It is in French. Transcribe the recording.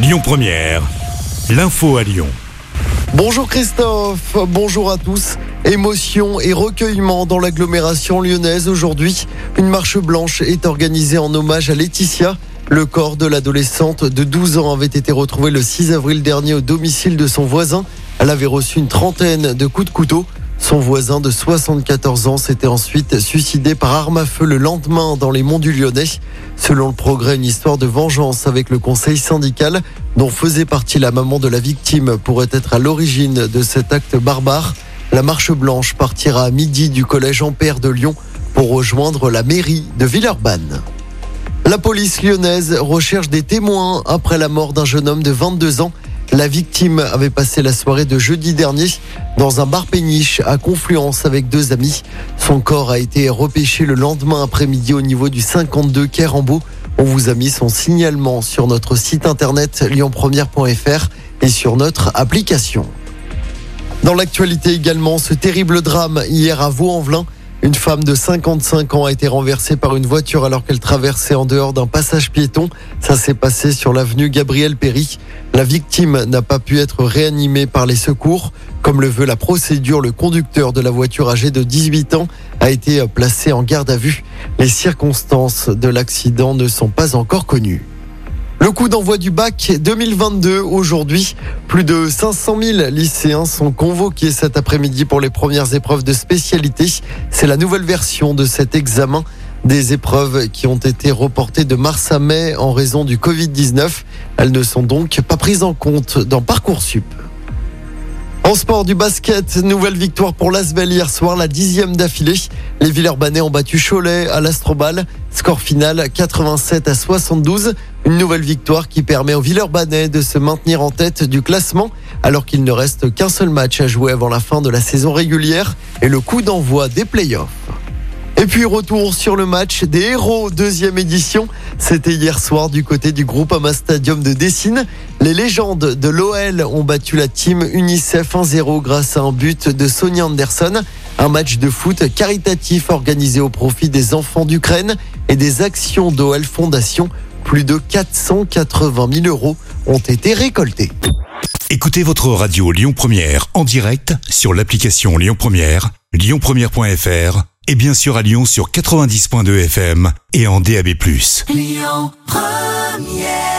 Lyon Première, l'info à Lyon. Bonjour Christophe, bonjour à tous. Émotion et recueillement dans l'agglomération lyonnaise aujourd'hui. Une marche blanche est organisée en hommage à Laetitia. Le corps de l'adolescente de 12 ans avait été retrouvé le 6 avril dernier au domicile de son voisin. Elle avait reçu une trentaine de coups de couteau. Son voisin de 74 ans s'était ensuite suicidé par arme à feu le lendemain dans les monts du Lyonnais. Selon le progrès, une histoire de vengeance avec le conseil syndical dont faisait partie la maman de la victime pourrait être à l'origine de cet acte barbare. La marche blanche partira à midi du collège Ampère de Lyon pour rejoindre la mairie de Villeurbanne. La police lyonnaise recherche des témoins après la mort d'un jeune homme de 22 ans. La victime avait passé la soirée de jeudi dernier dans un bar péniche à Confluence avec deux amis. Son corps a été repêché le lendemain après-midi au niveau du 52 quai. On vous a mis son signalement sur notre site internet lyonpremière.fr et sur notre application. Dans l'actualité également, ce terrible drame hier à Vaux-en-Velin. Une femme de 55 ans a été renversée par une voiture alors qu'elle traversait en dehors d'un passage piéton. Ça s'est passé sur l'avenue Gabriel Péry. La victime n'a pas pu être réanimée par les secours. Comme le veut la procédure, le conducteur de la voiture âgé de 18 ans a été placé en garde à vue. Les circonstances de l'accident ne sont pas encore connues. Le coup d'envoi du bac 2022 aujourd'hui. Plus de 500 000 lycéens sont convoqués cet après-midi pour les premières épreuves de spécialité. C'est la nouvelle version de cet examen. Des épreuves qui ont été reportées de mars à mai en raison du Covid-19. Elles ne sont donc pas prises en compte dans Parcoursup. En sport du basket, nouvelle victoire pour l'Asvel hier soir, la dixième d'affilée. Les Villeurbanais ont battu Cholet à l'Astrobal. Score final 87 à 72. Une nouvelle victoire qui permet aux Villeurbanais de se maintenir en tête du classement alors qu'il ne reste qu'un seul match à jouer avant la fin de la saison régulière et le coup d'envoi des playoffs. Et puis retour sur le match des héros, deuxième édition. C'était hier soir du côté du groupe Ama Stadium de Dessine. Les légendes de l'OL ont battu la team UNICEF 1-0 grâce à un but de Sonia Anderson. Un match de foot caritatif organisé au profit des enfants d'Ukraine et des actions d'OL Fondation. Plus de 480 000 euros ont été récoltés. Écoutez votre radio Lyon Première en direct sur l'application Lyon Première, lyonpremière.fr et bien sûr à Lyon sur 90.2 FM et en DAB+. Lyon Première